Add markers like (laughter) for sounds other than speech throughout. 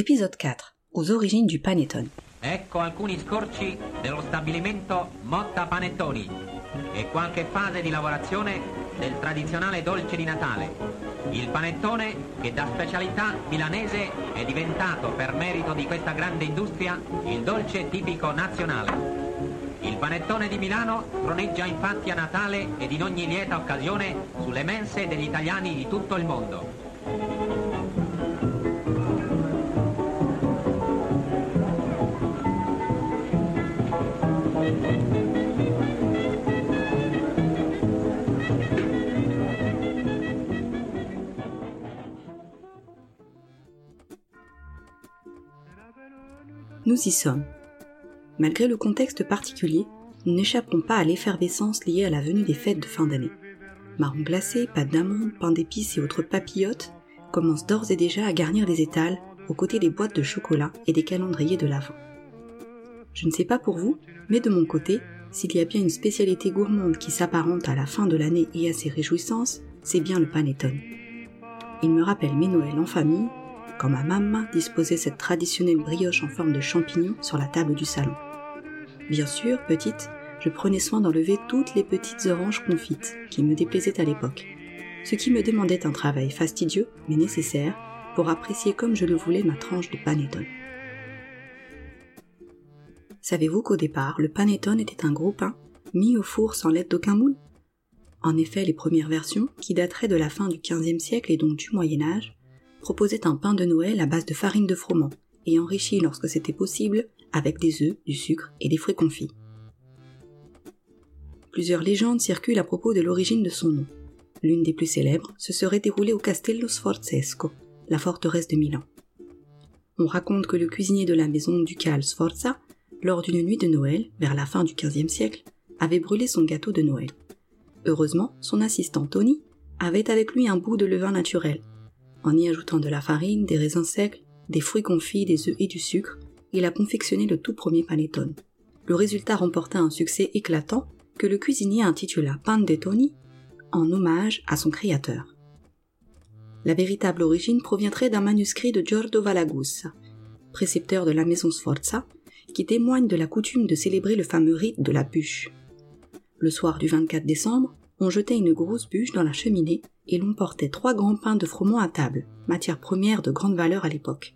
Épisode 4. Aux origines du panettone. Ecco alcuni scorci dello stabilimento Motta Panettoni e qualche fase di lavorazione del tradizionale dolce di Natale. Il panettone che da specialità milanese è diventato per merito di questa grande industria il dolce tipico nazionale. Il panettone di Milano troneggia infatti a Natale ed in ogni lieta occasione sulle mense degli italiani di tutto il mondo. Nous y sommes. Malgré le contexte particulier, nous n'échappons pas à l'effervescence liée à la venue des fêtes de fin d'année. Marron glacé, pâte d'amande, pain d'épices et autres papillotes commencent d'ores et déjà à garnir les étals aux côtés des boîtes de chocolat et des calendriers de l'Avent. Je ne sais pas pour vous, mais de mon côté, s'il y a bien une spécialité gourmande qui s'apparente à la fin de l'année et à ses réjouissances, c'est bien le panettone. Il me rappelle mes Noëls en famille, quand ma maman disposait cette traditionnelle brioche en forme de champignon sur la table du salon. Bien sûr, petite, je prenais soin d'enlever toutes les petites oranges confites qui me déplaisaient à l'époque, ce qui me demandait un travail fastidieux mais nécessaire pour apprécier comme je le voulais ma tranche de panettone. Savez-vous qu'au départ, le panettone était un gros pain mis au four sans l'aide d'aucun moule? En effet, les premières versions, qui dateraient de la fin du XVe siècle et donc du Moyen Âge, proposaient un pain de Noël à base de farine de froment et enrichi lorsque c'était possible avec des œufs, du sucre et des fruits confits. Plusieurs légendes circulent à propos de l'origine de son nom. L'une des plus célèbres se serait déroulée au Castello Sforzesco, la forteresse de Milan. On raconte que le cuisinier de la maison ducale Sforza, lors d'une nuit de Noël, vers la fin du XVe siècle, avait brûlé son gâteau de Noël. Heureusement, son assistant Tony avait avec lui un bout de levain naturel. En y ajoutant de la farine, des raisins secs, des fruits confits, des œufs et du sucre, il a confectionné le tout premier panettone. Le résultat remporta un succès éclatant que le cuisinier intitula Pan de Tony en hommage à son créateur. La véritable origine proviendrait d'un manuscrit de Giorgio Valagussa, précepteur de la maison Sforza, qui témoigne de la coutume de célébrer le fameux rite de la bûche. Le soir du 24 décembre, on jetait une grosse bûche dans la cheminée et l'on portait trois grands pains de froment à table, matière première de grande valeur à l'époque.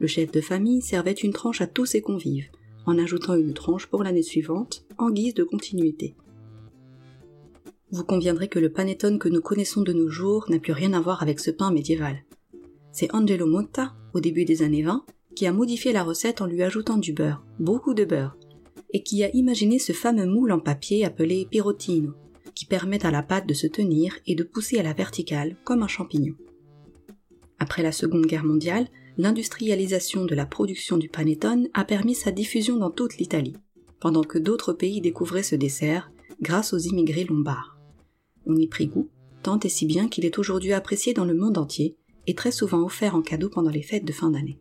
Le chef de famille servait une tranche à tous ses convives, en ajoutant une tranche pour l'année suivante, en guise de continuité. Vous conviendrez que le panettone que nous connaissons de nos jours n'a plus rien à voir avec ce pain médiéval. C'est Angelo Motta, au début des années 20, qui a modifié la recette en lui ajoutant du beurre, beaucoup de beurre, et qui a imaginé ce fameux moule en papier appelé pirotino, qui permet à la pâte de se tenir et de pousser à la verticale comme un champignon. Après la Seconde Guerre mondiale, l'industrialisation de la production du panettone a permis sa diffusion dans toute l'Italie, pendant que d'autres pays découvraient ce dessert grâce aux immigrés lombards. On y prit goût, tant et si bien qu'il est aujourd'hui apprécié dans le monde entier et très souvent offert en cadeau pendant les fêtes de fin d'année.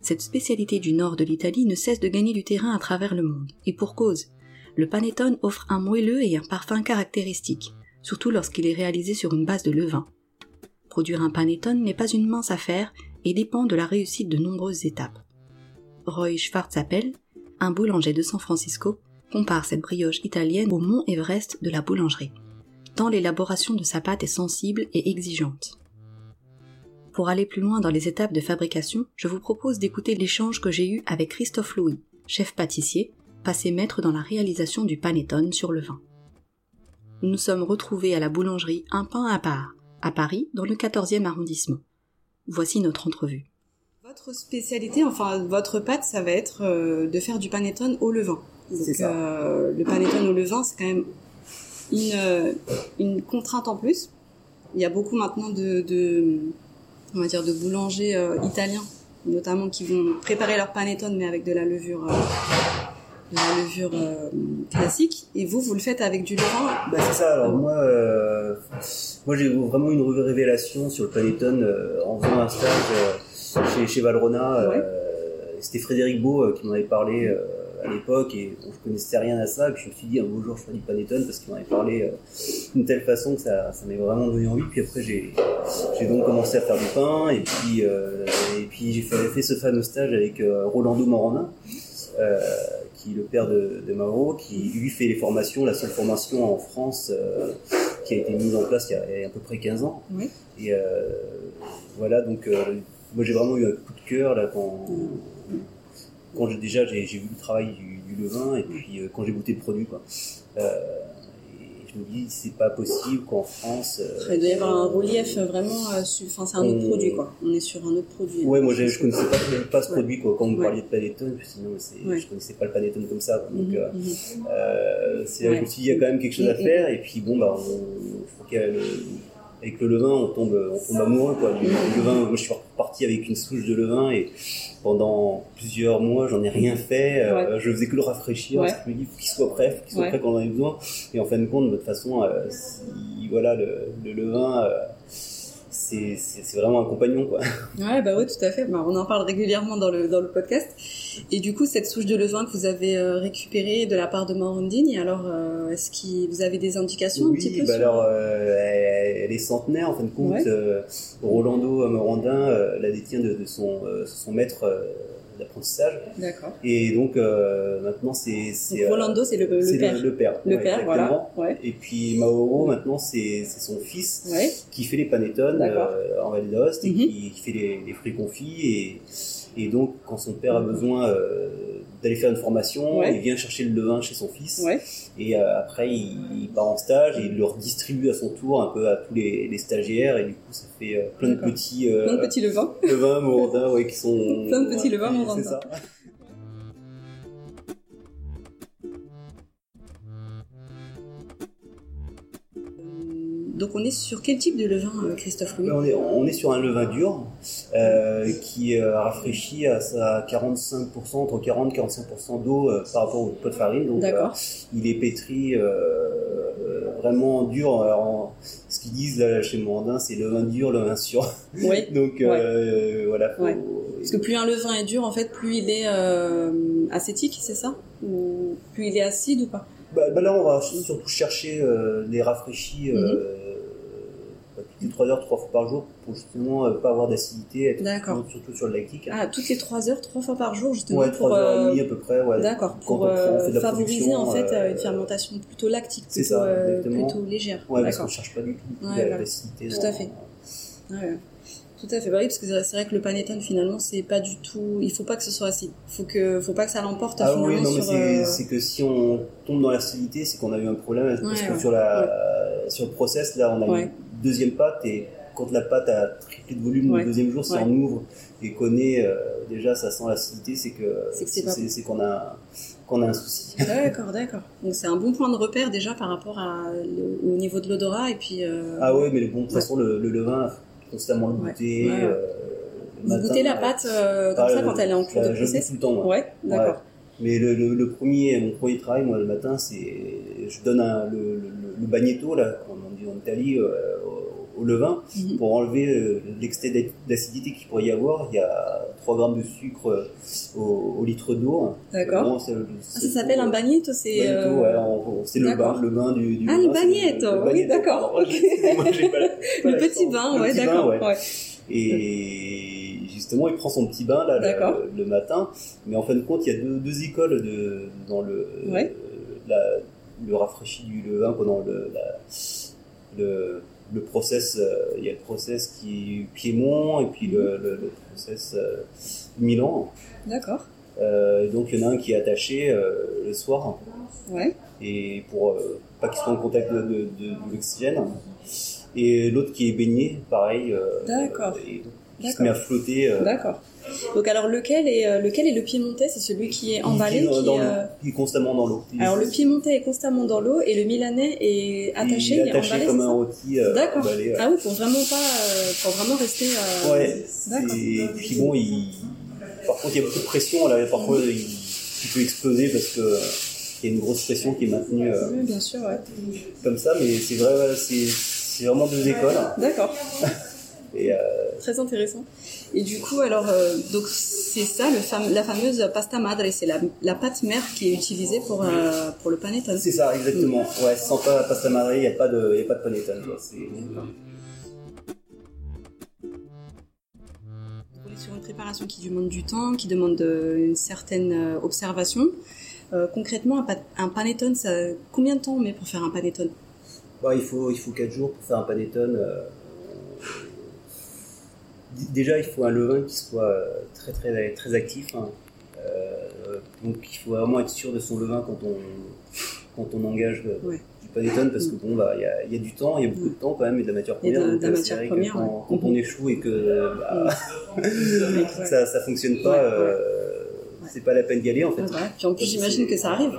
Cette spécialité du nord de l'Italie ne cesse de gagner du terrain à travers le monde, et pour cause. Le panettone offre un moelleux et un parfum caractéristique, surtout lorsqu'il est réalisé sur une base de levain. Produire un panettone n'est pas une mince affaire et dépend de la réussite de nombreuses étapes. Roy Schwarzappel, un boulanger de San Francisco, compare cette brioche italienne au mont Everest de la boulangerie, tant l'élaboration de sa pâte est sensible et exigeante. Pour aller plus loin dans les étapes de fabrication, je vous propose d'écouter l'échange que j'ai eu avec Christophe Louis, chef pâtissier, passé maître dans la réalisation du panettone sur le vin. Nous nous sommes retrouvés à la boulangerie Un pain à part, à Paris, dans le 14e arrondissement. Voici notre entrevue. Votre spécialité, enfin votre pâte, ça va être euh, de faire du panettone au levain. Donc, C'est ça. euh, le panettone au levain, c'est quand même une, euh, une contrainte en plus. Il y a beaucoup maintenant de, de on va dire, de boulangers euh, italiens, notamment qui vont préparer leur panettone mais avec de la levure, euh, la levure euh, classique. Et vous, vous le faites avec du levain? Bah, c'est ça. Alors moi, euh, moi j'ai vraiment une révélation sur le panettone euh, en faisant un stage chez, chez Valrona. Ouais. C'était Frédéric Beau qui m'en avait parlé à l'époque et bon, je connaissais rien à ça. Et puis je me suis dit un beau jour je ferai du panettone parce qu'il m'en avait parlé d'une telle façon que ça, ça m'avait vraiment donné envie. Puis après j'ai, j'ai donc commencé à faire du pain et puis et puis j'ai fait, fait ce fameux stage avec Rolando Morandin. Euh, qui est le père de, de Mauro, qui lui fait les formations, la seule formation en France euh, qui a été mise en place il y a, il y a à peu près 15 ans. Oui. Et euh, voilà, donc euh, moi j'ai vraiment eu un coup de cœur là quand, quand j'ai déjà j'ai, vu le travail du, du levain et puis quand j'ai goûté le produit quoi. Euh, je dis c'est pas possible qu'en France. euh, Il doit y avoir un relief vraiment. euh, su- Enfin, c'est un autre On- produit, quoi. On est sur un autre produit. Ouais, moi j'ai- je connaissais pas, pas ce Ouais. produit quoi. Quand vous Ouais. parliez de panettone, je me suis dit, non, mais c'est- Ouais. je connaissais pas le panettone comme ça. Donc Mhm, euh, mhm. Euh, c'est là je me suis dit, il y a quand même quelque chose à faire. Et puis, bon, bah, on, faut le- avec le levain, on tombe, on tombe amoureux, quoi. Du, du levain, moi, je suis reparti avec une souche de levain et pendant plusieurs mois, j'en ai rien fait. Euh, Je faisais que le rafraîchir. Ouais. Parce que je me dis, faut qu'il soit prêt, faut qu'il soit Ouais. prêt quand on en a besoin. Et en fin de compte, de toute façon, euh, si, voilà, le, le levain, euh, c'est vraiment un compagnon, quoi. Ouais, bah oui, tout à fait. Bah, on en parle régulièrement dans le, dans le podcast. Et du coup, cette souche de levain que vous avez euh, récupérée de la part de Morandini, alors euh, est-ce que vous avez des indications un petit peu bah sur... alors, euh, elle, elle est centenaire en fin de compte. Ouais. Euh, Rolando Morandin la détient de, de son, son maître d'apprentissage. D'accord. Et donc euh, maintenant c'est Rolando, c'est le, le père. Le, père. Le ouais, père, voilà. Ouais. Et puis Mauro maintenant c'est son fils Ouais. qui fait les panettones euh, en Val d'Aoste et Mhm. qui, qui fait les, les fruits confits et et donc quand son père a besoin euh, d'aller faire une formation, Ouais. il vient chercher le levain chez son fils. Ouais. Et euh, après, il, il part en stage et il le redistribue à son tour un peu à tous les, les stagiaires. Et du coup, ça fait euh, plein de petits euh, Plein de petits levains. levains morandins ouais, qui sont... Plein de petits levains morandins. C'est ça. Donc on est sur quel type de levain, euh, Christophe Louis On est, on est sur un levain dur euh, qui euh, rafraîchit à sa 45%, entre 40 et 45% d'eau euh, par rapport au pot de farine. Donc, il est pétri vraiment dur. Alors, en- ce qu'ils disent là, chez Morandin, c'est le vin dur, le vin sûr. Oui. (laughs) Donc voilà. faut- Ouais. Parce que plus un levain est dur, en fait, plus il est acétique, c'est ça? Ou plus il est acide ou pas? Bah, bah là, on va surtout chercher euh, des rafraîchis Mhm. euh, les 3 heures, 3 fois par jour pour justement euh, pas avoir d'acidité, être D'accord. surtout, sur le lactique. Ah, toutes les 3 heures, 3 fois par jour, justement, ouais, pour... 3 heures euh, et demie à peu près. Ouais. D'accord, pour on prend- on fait de euh, la favoriser en fait euh, une fermentation plutôt lactique, plutôt, ça, euh, plutôt légère. Ouais, parce qu'on cherche pas du tout Ouais, l'acidité. Tout à fait. Ouais. Tout à fait. Bah oui, parce que c'est vrai que le panettone finalement c'est pas du tout. Il faut pas que ce soit acide. Faut que, faut pas que ça l'emporte Ah finalement oui, non, mais sur. c'est euh, c'est que si on tombe dans l'acidité, c'est qu'on a eu un problème. parce Ouais, que ouais. sur, la, sur le process, là, on a Ouais. Deuxième pâte et quand la pâte a triplé de volume Ouais. le deuxième jour, si Ouais. on ouvre et qu'on est euh, déjà, ça sent l'acidité, c'est que C'est qu'on a, qu'on a un souci. (laughs) D'accord, d'accord. Donc c'est un bon point de repère déjà par rapport à le- au niveau de l'odorat et puis. euh, Ah ouais, mais bon, de toute façon, le, le levain, constamment le goûter. Euh, le Vous matin, goûtez la euh, pâte euh, comme ah, ça quand elle est en cours de process tout le temps, moi. Ouais, d'accord. Mais le, le, le premier, mon premier travail, moi, le matin, c'est, je donne un, le, le, le bagnetto, là, comme on dit en Italie, euh, au, levain, Mhm. pour enlever euh, l'excès d'a- d'acidité qu'il pourrait y avoir. Il y a 3 grammes de sucre euh, au, au litre d'eau. D'accord. C'est- Ah, c'est- ça s'appelle un bagnetto, c'est. Euh, ouais, en- c'est le bain, le bain du, du Ah, le c'est bagnetto, oui, d'accord, (laughs) (laughs) Le petit bain, ouais, d'accord. ouais. ouais. Et justement, il prend son petit bain là le, le matin. Mais en fin de compte, il y a deux, deux écoles de, dans le, la- le rafraîchi du levain pendant le, la- le, le process. euh, il y a le process qui est Piémont et puis le, le, le process euh, Milan. D'accord. Euh, donc il y en a un qui est attaché euh, le soir Ouais. et pour pas qu'il soit en contact de, de, de- de l'oxygène. Et l'autre qui est baigné, pareil. D'accord. et qui se met à flotter. euh, D'accord. Donc alors lequel est euh, lequel est le piémontais C'est celui qui est emballé. qui, est qui dans est, euh, est constamment dans l'eau. Il Alors le est- piémontais est constamment dans l'eau et le milanais est attaché, il est attaché emballé. comme un rôti. euh, D'accord. ouais. Ah oui, pour vraiment pas, pour vraiment rester. Ouais, et puis bon, il... par contre, il y a beaucoup de pression, là, parfois, il, il peut exploser parce que il y a une grosse pression qui est maintenue Oui, bien sûr, ouais. comme ça, mais c'est vrai, c'est vraiment deux écoles. D'accord. (laughs) Et euh, Très intéressant. Et du coup, alors, euh, donc c'est ça, le fam- la fameuse pasta madre, c'est la, la pâte mère qui est utilisée pour euh, pour le panettone. c'est ça, exactement. Ouais, sans pas pasta madre, il n'y a pas de, y a pas de panettone. On est sur une préparation qui demande du temps, qui demande une certaine observation. Concrètement, un, pa- un panettone, ça, combien de temps on met pour faire un panettone? Ouais, il faut il faut quatre jours pour faire un panettone. Euh, Déjà, il faut un levain qui soit euh, très très très actif. hein. Euh, donc, il faut vraiment être sûr de son levain quand on quand on engage le- Ouais. du panettone parce que bon bah il y y a du temps, il y a beaucoup de temps quand même et de la matière Et de- première. de donc, la euh, matière première, quand, ouais. quand on échoue et que bah, (laughs) Ouais. (laughs) ça ça fonctionne pas, Ouais, euh, c'est pas la peine d'y aller en fait. Voilà. Puis en plus, j'imagine que ça arrive.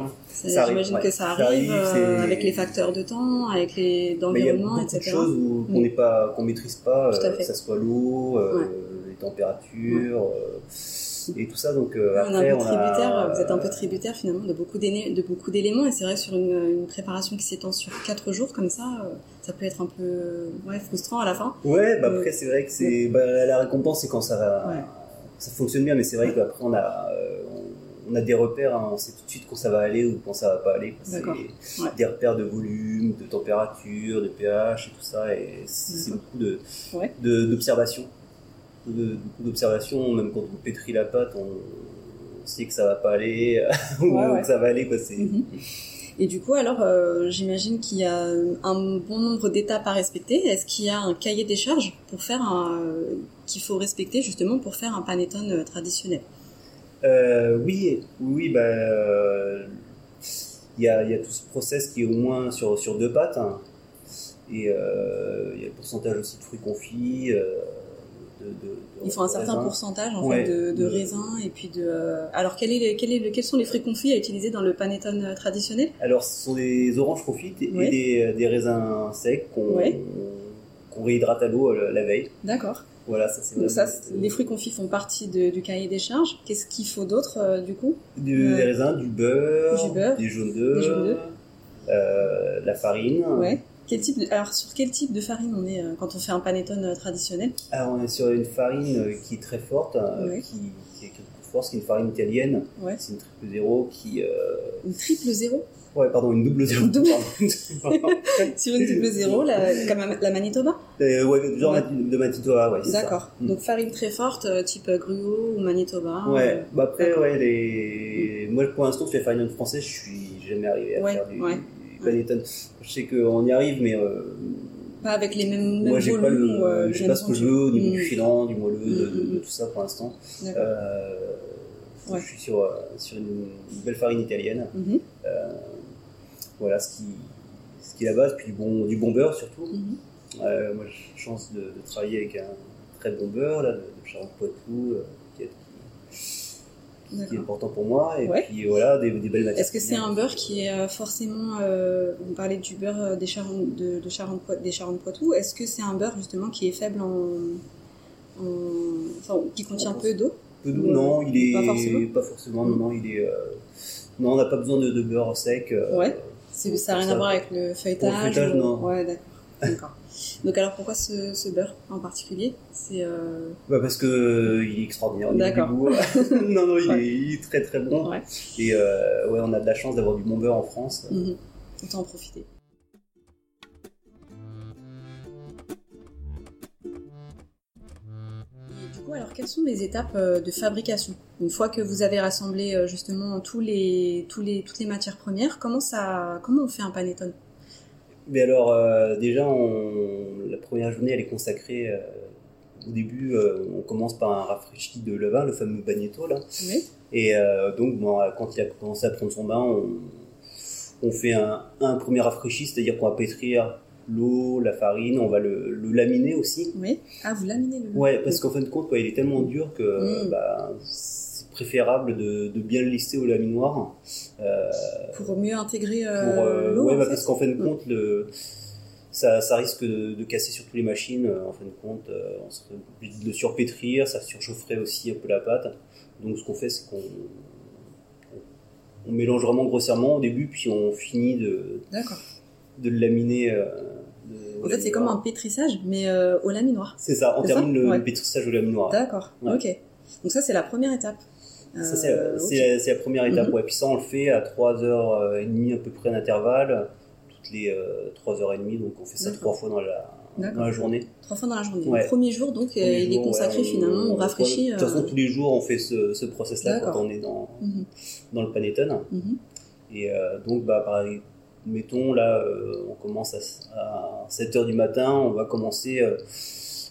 J'imagine ouais. que ça Ça arrive, euh, avec les facteurs de temps, avec les Mais il y a d'environnement, beaucoup de etc. choses où- qu'on n'est pas, qu'on maîtrise pas, euh, que ça soit l'eau, euh, Ouais. les températures euh, et tout ça. Donc euh, on après, un peu on a- vous êtes un peu tributaire finalement de beaucoup d'éné- de beaucoup d'éléments et c'est vrai que sur une, une préparation qui s'étend sur quatre jours comme ça, euh, ça peut être un peu ouais, frustrant à la fin. Ouais, bah Euh, après c'est vrai que c'est bah, la récompense c'est quand ça va, Ouais. ça fonctionne bien, mais c'est vrai qu'après on a on a des repères, hein, on sait tout de suite quand ça va aller ou quand ça va pas aller. C'est. Ouais. des repères de volume, de température, de pH et tout ça, et c'est beaucoup de Ouais. de- d'observation, beaucoup d'observation. Même quand on pétrit la pâte, on, on sait que ça va pas aller (laughs) ou Ouais, que ça va aller. Quoi. Mhm. Et du coup, alors, euh, j'imagine qu'il y a un bon nombre d'étapes à respecter. Est-ce qu'il y a un cahier des charges pour faire un, euh, qu'il faut respecter justement pour faire un panettone euh, traditionnel? Euh, oui, oui, bah, euh, il y, a, il y a tout ce process qui est au moins sur, sur deux pattes. hein. Et euh, il y a le pourcentage aussi de fruits confits. euh, de, de- de- Il faut un certain pourcentage en Ouais. fait de, raisins et puis de. euh, Alors, quel est le- quel est le- quels sont les fruits confits à utiliser dans le panettone euh, traditionnel? Alors, ce sont des oranges confites et Ouais. des, des raisins secs qu'on Ouais. Qu'on réhydrate à l'eau euh, la veille. D'accord. Voilà, ça c'est Donc ça, c'est- les fruits confits font partie de- du cahier des charges. Qu'est-ce qu'il faut d'autre euh, du coup? Du- Ouais. Des raisins, du beurre, Du beurre, des jaunes d'œufs, des jaunes d'œufs. euh, la farine. Ouais. Quel type de... Alors sur quel type de farine on est euh, quand on fait un panettone euh, traditionnel? Alors, on est sur une farine euh, qui est très forte, euh, Ouais. qui, qui est force, qui est une farine italienne. Ouais. C'est une triple zéro qui. euh, Une triple zéro? Ouais, pardon, une double zéro. Double. (laughs) Sur une triple zéro, la, comme la Manitoba Euh, ouais, genre Ouais. de Manitoba, ouais. D'accord. Mm. Donc farine très forte, euh, type euh, gruau ou Manitoba. Ouais, euh, bah après, ouais, les... moi pour l'instant, sur les farines français, je suis jamais arrivé à Ouais, faire du, ouais. du. Je sais qu'on y arrive, mais euh, Pas avec les mêmes, moi j'ai pas, le, j'ai mêmes pas ce que je veux au niveau Mm. du filant, du moelleux, de, de- Mm, de mm. tout ça pour l'instant. Euh, Ouais. Je suis sur, sur une, une belle farine italienne. Mhm, Euh, voilà ce qui, ce qui est la base, puis du bon, du bon beurre surtout. mhm. Euh, moi j'ai la chance de, de travailler avec un très bon beurre là, de, de Charente-Poitou, euh, qui, est, qui est important pour moi. Et Ouais. puis voilà, des, des belles matières. Est-ce que c'est un beurre qui est euh, forcément, euh, vous parlez du beurre des Charentes, de, de Charente, des Charentes-Poitou, est-ce que c'est un beurre justement qui est faible en, en- enfin, qui contient peu d'eau Peu d'eau, non, il est Pas forcément. pas forcément, non, non, il est. non, on n'a pas besoin de, beurre sec. Ouais. Ça n'a rien à voir avec le feuilletage feuilletage, ou- non. Ouais, d'accord. D'accord. Donc alors pourquoi ce, ce beurre en particulier? C'est euh, Bah parce que euh, il est extraordinaire. D'accord. (laughs) non, non, il, Ouais. est, il est très très bon. ouais. Et euh, ouais, on a de la chance d'avoir du bon beurre en France. Mhm. Autant en profiter. Alors quelles sont les étapes euh, de fabrication? Une fois que vous avez rassemblé euh, justement tous les, tous les, toutes les matières premières, comment, ça, comment on fait un panettone? Mais alors, euh, déjà, on- la première journée, elle est consacrée. euh, au début, euh, on commence par un rafraîchi de levain, le fameux bagnetto là. Oui. Et donc, bon, quand il a commencé à prendre son bain, on, on fait un, un premier rafraîchi, c'est-à-dire qu'on va pétrir l'eau, la farine, on va le, le laminer aussi. Oui. Ah, vous laminez le Ouais, parce qu'en fin de compte, quoi, il est tellement dur que Mm. bah, c'est préférable de, de bien le lister au laminoir. Euh, Pour mieux intégrer euh, euh, l'eau, ouais, bah, parce qu'en fin de Mm. compte, le, ça, ça risque de, de casser sur toutes les machines. En fin de compte, euh, on serait obligé de le surpétrir, ça surchaufferait aussi un peu la pâte. Donc, ce qu'on fait, c'est qu'on on mélange vraiment grossièrement au début, puis on finit de, de le laminer. euh, En fait, c'est comme un pétrissage, mais euh, au laminoir. C'est ça, on termine le, Ouais. le pétrissage au laminoir. D'accord. Ouais. Ok. Donc ça, c'est la première étape. Ça, c'est Euh, ok. la, première étape. Mhm. Ouais. Puis ça, on le fait à 3h30 à peu près d'intervalle, toutes les euh, 3h30. Donc on fait ça D'accord. trois fois dans la, D'accord. dans la journée. Trois fois dans la journée. Le premier jour, donc, euh, il est consacré finalement, on euh, rafraîchit. De toute façon, euh, tous les jours, on fait ce, ce process-là quand D'accord. on est dans, mhm, dans le panettone. mhm. Et euh, donc, bah, pareil, mettons, là, euh, on commence à, 7h du matin, on va commencer euh,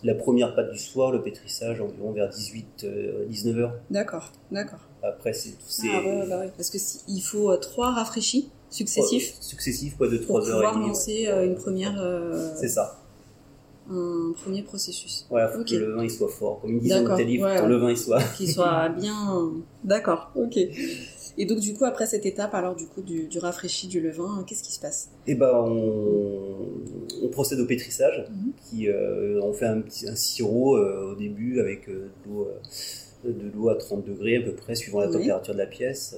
la première pâte du soir, le pétrissage environ vers 18, 19h. D'accord, d'accord. Après, c'est ces Ah, ouais, bah ouais. Parce que si, il faut euh, trois rafraîchis successifs successifs, quoi, de pour 3h30. pouvoir ouais. lancer euh, une première, euh, C'est ça. un premier processus. Voilà, faut que le vin il soit fort. Comme ils disent en D'accord, Italie, faut ouais, que le vin il soit. Qu'il soit (laughs) bien. D'accord, ok. Et donc, du coup, après cette étape, alors, du coup, du, du rafraîchi du levain, qu'est-ce qui se passe? Et ben on, on procède au pétrissage. Mhm. Qui, euh, on fait un, petit, un sirop euh, au début avec euh, de l'eau euh, de l'eau à 30 degrés à peu près, suivant la Oui. température de la pièce,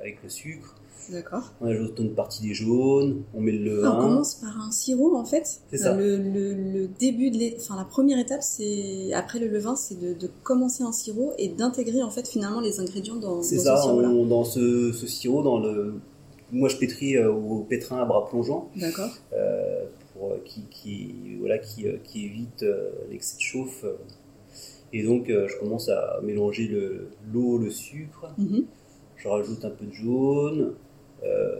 avec le sucre. D'accord. On ajoute une partie des jaunes, on met le Ah, on commence par un sirop en fait. C'est ça. Le, le, le début de enfin la première étape c'est après le levain c'est de, de commencer un sirop et d'intégrer en fait finalement les ingrédients dans, C'est dans ça, ce sirop là. on- dans ce, ce sirop, dans le. Moi je pétris euh, au pétrin à bras plongeant. D'accord. euh, pour, euh, qui, qui, voilà, qui, qui évite euh, l'excès de chauffe. Et donc, je commence à mélanger le- l'eau, le, sucre, Mhm. je rajoute un peu de jaune,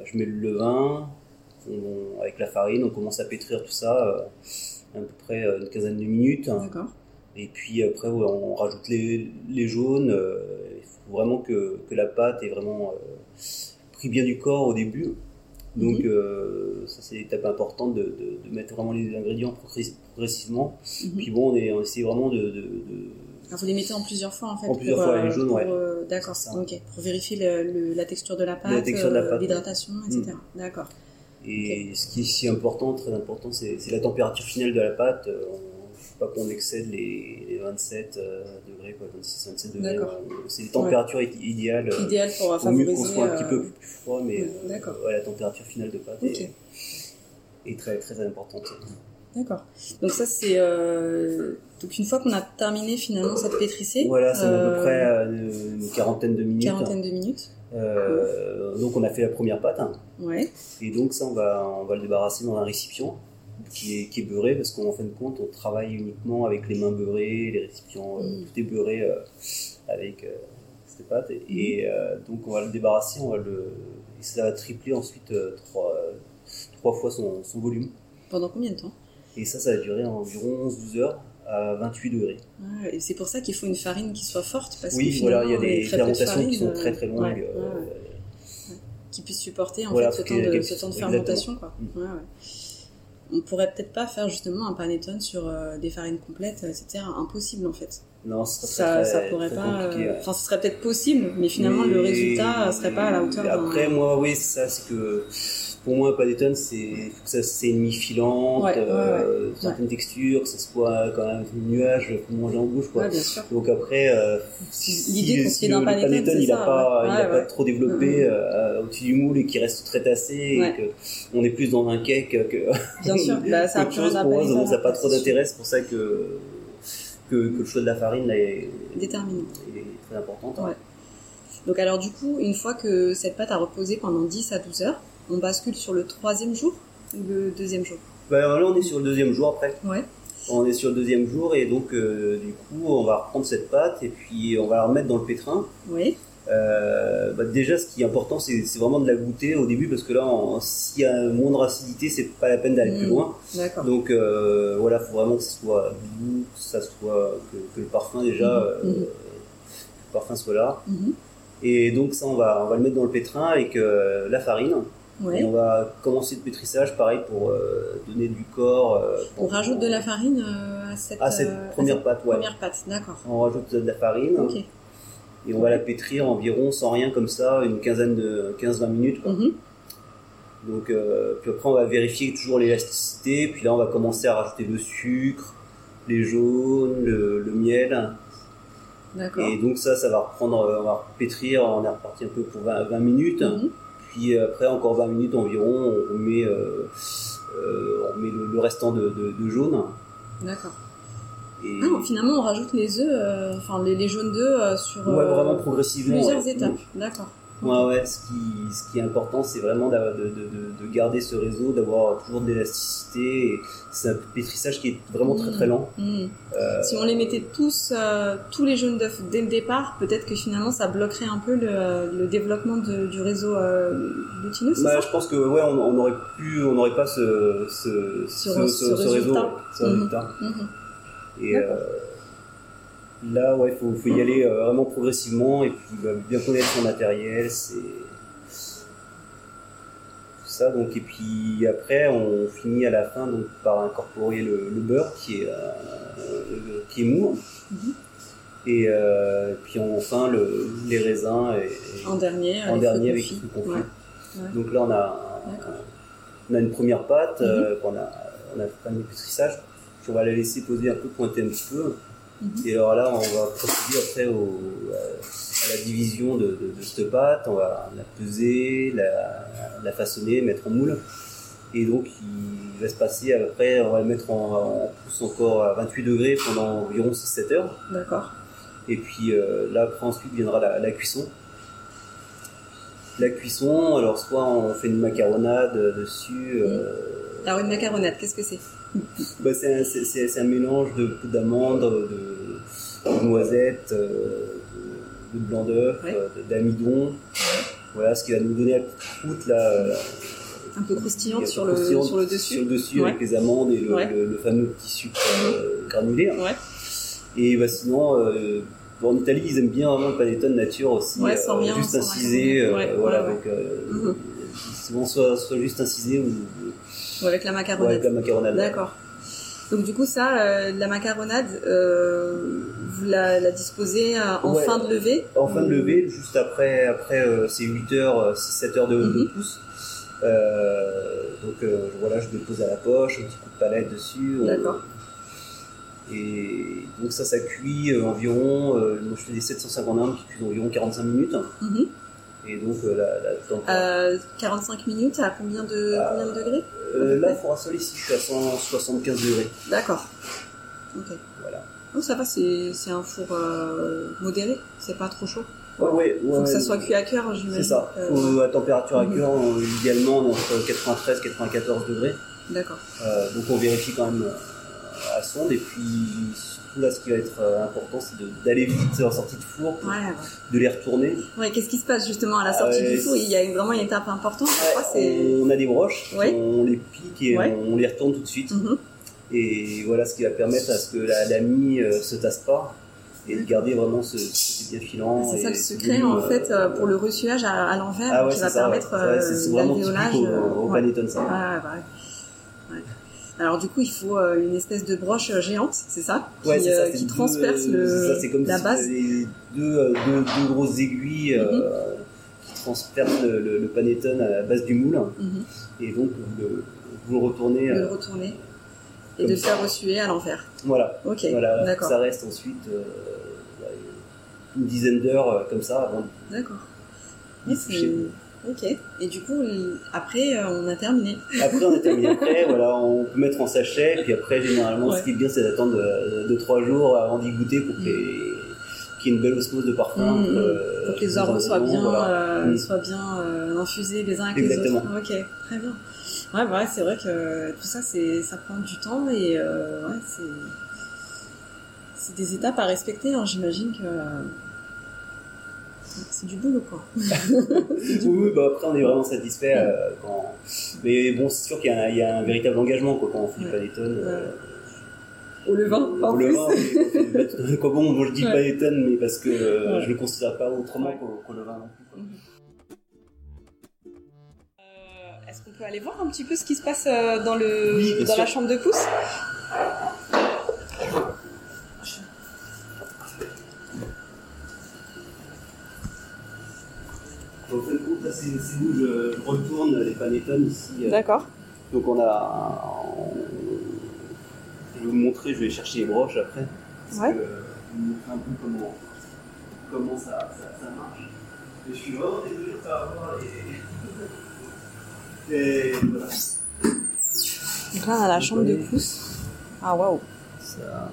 je mets le levain, on- avec la farine, on commence à pétrir tout ça euh, à peu près euh, une quinzaine de minutes. D'accord. Et puis après, on rajoute les, les jaunes. euh, il faut vraiment que, que la pâte ait vraiment euh, pris bien du corps au début. Donc, Mhm. euh, ça, c'est l'étape importante de, de- de mettre vraiment les ingrédients progressi- progressivement. Mhm. Puis bon, on, est, on essaie vraiment de- Ah, vous les mettez en plusieurs fois en fait. En plusieurs pour, fois, euh, les jaunes, ouais. euh, D'accord. Ok. Pour vérifier le- le- la texture de la pâte, euh, l'hydratation, etc. D'accord. Et ce qui est si important, très important, c'est la température finale de la pâte. On- faut pas qu'on excède les, les 27 euh, degrés, quoi, 26-27 degrés. D'accord. Euh, C'est une température id- idéale. euh, Idéal pour Au mieux favoriser. qu'on soit un petit peu plus froid, mais ouais, ouais, la température finale de pâte est, est très, très importante. D'accord. Donc ça c'est euh, donc une fois qu'on a terminé finalement cette pétrissée. Voilà, ça met à euh, peu près euh, une quarantaine de minutes. quarantaine de minutes. Euh, donc on a fait la première pâte, hein. Ouais. et donc ça on va, on va le débarrasser dans un récipient qui est, qui est beurré, parce qu'en fin de compte on travaille uniquement avec les mains beurrées, les récipients, euh, Mm. tout est beurré euh, avec euh, cette pâte, et, et, euh, donc on va le débarrasser, on va le, et ça va tripler ensuite euh, trois, trois fois son, son volume. Pendant combien de temps? Et ça, ça va durer environ 11-12 heures à 28 degrés. Et c'est pour ça qu'il faut une farine qui soit forte parce Oui, que voilà, il y a des fermentations qui sont très très longues. ouais, euh, ouais. qui puissent supporter en Voilà, fait ce temps de, quelque ce temps de chose- fermentation quoi. Mm. Ouais. On pourrait peut-être pas faire justement un panettone sur euh, des farines complètes, etc. Impossible en fait. Non, ce serait Ça, ça pourrait pas. euh. Enfin, ce serait peut-être possible, mais finalement Mais- le résultat serait pas à la hauteur. Après, moi, oui, c'est ça, c'est que pour moi, panettone, c'est faut que ça c'est mi-filante, Ouais, ouais, euh, certaines textures, que ce soit quand même nuage pour manger en bouche, quoi. Ouais. Donc après, euh, L'idée si fait le, panettone, c'est il n'a ça, pas, ouais. il a Ouais, pas ouais. trop développé Mhm. euh, au-dessus du moule et qui reste très tassé, Ouais. et que on est plus dans un cake que Bien sûr. (laughs) Bah, ça a autre chose pour moi, ça n'a pas trop d'intérêt, c'est pour ça que, que, que le choix de la farine là, est, Déterminant. est très important. Ouais. Donc alors du coup, une fois que cette pâte a reposé pendant 10 à 12 heures, on bascule sur le troisième jour ou le deuxième jour? Bah, alors là, on est sur le deuxième jour après. Ouais. On est sur le deuxième jour et donc euh, du coup on va reprendre cette pâte et puis on va la remettre dans le pétrin. Oui. Euh, bah, déjà ce qui est important c'est vraiment de la goûter au début parce que là s'il y a moindre acidité c'est pas la peine d'aller plus Mm. loin. D'accord. Donc euh, voilà faut vraiment que ce soit doux, que ça soit que, que le parfum déjà Mhm. euh, que le parfum soit là. Et donc ça on va on va le mettre dans le pétrin avec la farine Et on va commencer le pétrissage, pareil, pour euh, donner du corps. euh, On rajoute de la farine euh, à cette, à cette à première cette pâte, ouais. première pâte, d'accord. On rajoute de la farine et on va la pétrir environ sans rien comme ça, une quinzaine de 15-20 minutes. quoi. Mhm. Donc, puis après, on va vérifier toujours l'élasticité. Puis là, on va commencer à rajouter le sucre, les jaunes, le, le miel. D'accord. Et donc ça, ça va reprendre, on va pétrir. On est reparti un peu pour 20, 20 minutes. Mhm. Puis euh, après, encore 20 minutes environ, on met, euh, euh, on met le, le restant de, de, de jaune. D'accord. Et Ah, finalement, on rajoute les œufs, enfin les, les jaunes d'œufs sur ouais, vraiment progressivement. plusieurs ouais. étapes. D'accord. Ouais, ouais, ce qui, ce qui est important, c'est vraiment de, de, de, de garder ce réseau, d'avoir toujours de l'élasticité. C'est un pétrissage qui est vraiment très très lent. Mhm. Euh, Si on les mettait tous, euh, tous les jaunes d'œufs dès le départ, peut-être que finalement ça bloquerait un peu le, le développement du réseau euh, glutineux, c'est bah, je pense que ouais, on, on aurait pu, on n'aurait pas ce, ce, Ce- ce, ce ce- ce réseau, résultat. ce résultat. Mhm. Et euh, là, ouais, faut, faut y aller euh, vraiment progressivement et puis bah, bien connaître son matériel, c'est ça. Donc et puis après, on finit à la fin donc par incorporer le, le beurre qui est euh, qui est mou. Mhm. Et euh, puis enfin le, les raisins et, En dernier, en dernier avec. Ouais. Ouais. Donc là, on a, on a une première pâte euh, qu'on a, on a fait un pétrissage. Puis on va la laisser poser un peu, pointer un petit peu. Mhm. Et alors là, on va procéder après au, à la division de, de, de cette pâte. On va la peser, la, la façonner, mettre en moule. Et donc, il va se passer après, on va le mettre en, en pousse encore à 28 degrés pendant environ 6-7 heures. D'accord. Et puis euh, là, après, ensuite viendra la, la cuisson. La cuisson, alors soit on fait une macaronade dessus. euh, Alors une macaronade, qu'est-ce que c'est? Bah, c'est un, c'est- c'est- c'est un mélange de poudre d'amande, de, de noisettes, euh, de, de blanc d'œuf, Ouais. euh, de- d'amidon. Voilà, ce qui va nous donner la petite croûte là. euh, Un peu croustillante sur le, croustillante sur le Sur dessus. le dessus Ouais. avec les amandes et le, Ouais. le- le fameux petit sucre euh, granulé. Ouais. Et bah, sinon, euh, en Italie, ils aiment bien vraiment le panettone nature aussi. Ouais, sans rien, Juste sans incisé. voilà, euh, Mhm. souvent soit, soit juste incisé ou, Ou avec la macaronade. avec la macaronade. D'accord. Donc du coup ça, euh, la macaronade, euh, vous la, la disposez euh, en Ouais. fin de levée En fin de levée, juste après, après euh, ces 8 heures, 6-7 heures de, de Mhm. pouce. Donc voilà, je dépose à la poche, un petit coup de palette dessus. D'accord. Et donc ça, ça cuit environ, moi je fais des 750 grammes qui cuisent environ 45 minutes. Mhm. Et donc euh, la, la température- Euh, 45 minutes à combien de, Ah. combien de degrés Euh, là, il faudra soler ici, je suis à 175 degrés. D'accord. Ok. Voilà. Donc ça va, c'est un four euh, modéré, c'est pas trop chaud. Ouais, ouais, ouais. Faut que ça soit cuit à cœur, j'imagine. C'est ça. Euh, Faut, à température à Mhm. cœur, idéalement, entre 93 et 94 degrés. D'accord. Euh, donc on vérifie quand même euh, à sonde. Et puis surtout là, ce qui va être euh, important, c'est d'aller vite en sortie de four, Ouais, ouais. de les retourner. Ouais, qu'est-ce qui se passe justement à la sortie Ah du four? Il y a vraiment une étape importante, je crois, c'est... on a des broches, on les pique et on les retourne tout de suite. Mhm. Et voilà ce qui va permettre à ce que la, la mie euh, se tasse pas et de garder vraiment ce, ce bien filant. C'est ça le secret en fait euh, pour le reçuage à, à l'envers Ah ouais, qui c'est va ça, permettre Ouais, c'est- c'est euh, vraiment l'alvéolage. typique au, euh, au ouais. panettone, ça. Ouais. Alors du coup il faut euh, une espèce de broche euh, géante, c'est ça Ouais, Qui, ça, euh, qui deux- transperce le, ça, c'est comme la si base. deux, deux, deux grosses aiguilles Mhm. qui transpercent le, le, le panettone à la base du moule. Mhm. Et donc, vous le, vous le retournez. De le retourner et de le ça. faire ressuer à l'envers. voilà. Ok, voilà. d'accord. Ça reste ensuite une dizaine d'heures comme ça avant D'accord. Ok. Et du coup, après, euh, on a terminé. Après, on a terminé. (laughs) Après, voilà, on peut mettre en sachet. Puis après, généralement, Ouais. ce qui est bien, c'est d'attendre 2-3 jours avant d'y goûter pour qu'il y ait une belle osmose de parfum. Entre, euh, Pour que les les arômes soient voilà. euh, Mhm. soient bien euh, infusés les uns avec Exactement. les autres. Ok, très bien. Ouais, bah ouais, c'est vrai que tout ça, ça prend du temps et euh, ouais, c'est, des étapes à respecter. hein. J'imagine que euh, c'est du boulot, quoi. (laughs) Oui, oui, bah après on est vraiment satisfait euh, quand... Mais bon, c'est sûr qu'il y, a un- il y a un véritable engagement quoi, quand on fait du Ouais. panettone. euh, Au levain, en au plus. levain, oui, (laughs) quoi, bon, moi je dis Ouais. panettone, mais parce que euh, Ouais. je le considère pas autrement qu'au levain non plus. quoi. Mhm. Est-ce qu'on peut aller voir un petit peu ce qui se passe dans, le, Oui, dans la chambre de pouce En fin de compte, là, c'est où je, retourne les panettone ici. euh. D'accord. Donc on a. on- Je vais vous montrer, je vais chercher les broches après. Parce Ouais. que, euh, je vais vous montrer un peu comment, comment ça, ça, ça marche. Et je suis vraiment désolé de pas avoir les. (laughs) Et voilà. Donc là, on a la chambre de pouce. Ah waouh. Ça,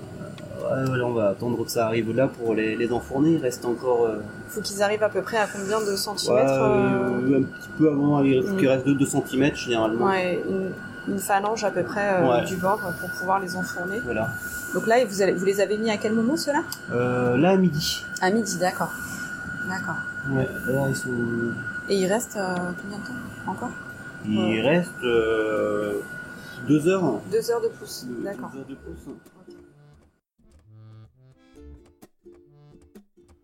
ouais, voilà, on va attendre que ça arrive là pour les, les enfourner. Il reste encore. euh, Faut qu'ils arrivent à peu près à combien de centimètres euh, euh, un petit peu avant, il Mm. il reste 2 cm généralement. Ouais, une, une phalange à peu près euh, du bord pour pouvoir les enfourner. Voilà. Donc là, vous, vous les avez mis à quel moment ceux-là? Euh, là à midi. À midi, d'accord. D'accord. Ouais, là ils sont. Et il reste euh, combien de temps encore? Il reste euh, deux heures. Deux heures de pouce. D'accord. deux heures de pouce.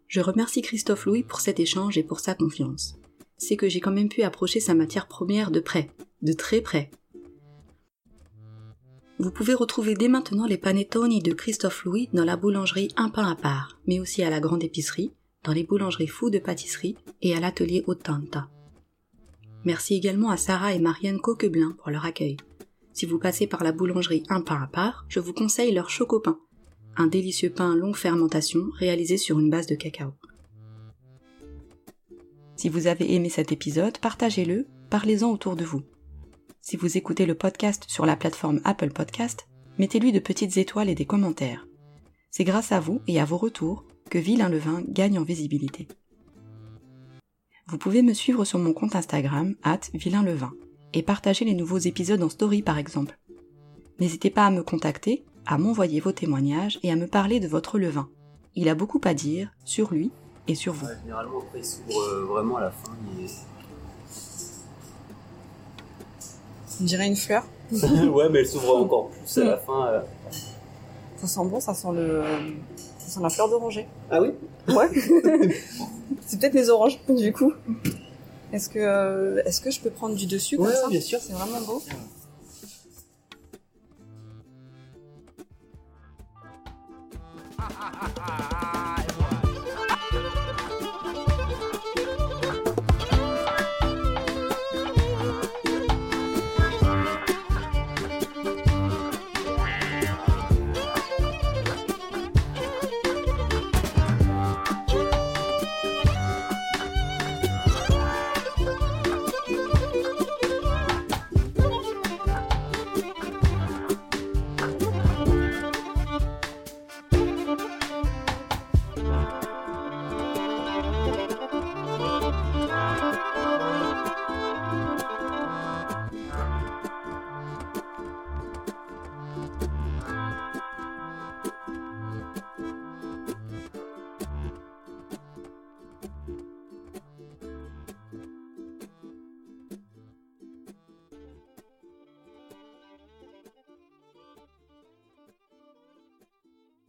Je remercie Christophe Louis pour cet échange et pour sa confiance. C'est que j'ai quand même pu approcher sa matière première de près, de très près. Vous pouvez retrouver dès maintenant les panettoni de Christophe Louis dans la boulangerie Un pain à part, mais aussi à la grande épicerie, dans les boulangeries Fou de pâtisserie et à l'atelier Ottanta. Merci également à Sarah et Marianne Coqueblin pour leur accueil. Si vous passez par la boulangerie Un pain à part, je vous conseille leur chocopain, un délicieux pain longue fermentation réalisé sur une base de cacao. Si vous avez aimé cet épisode, partagez-le, parlez-en autour de vous. Si vous écoutez le podcast sur la plateforme Apple Podcast, mettez-lui de petites étoiles et des commentaires. C'est grâce à vous et à vos retours que Vilain le vin gagne en visibilité. Vous pouvez me suivre sur mon compte Instagram, at et partager les nouveaux épisodes en story par exemple. N'hésitez pas à me contacter, à m'envoyer vos témoignages et à me parler de votre levain. Il a beaucoup à dire sur lui et sur vous. Ouais, généralement après il s'ouvre euh, vraiment à la fin. il est- On dirait une fleur. (laughs) (laughs) ouais, mais elle s'ouvre encore plus à la fin. euh. Ça sent bon, ça sent le, ça sent la fleur d'oranger. Ah oui? Ouais. (laughs) c'est peut-être les oranges, du coup. Est-ce que, euh, est-ce que je peux prendre du dessus comme ouais, ça bien sûr. C'est vraiment beau.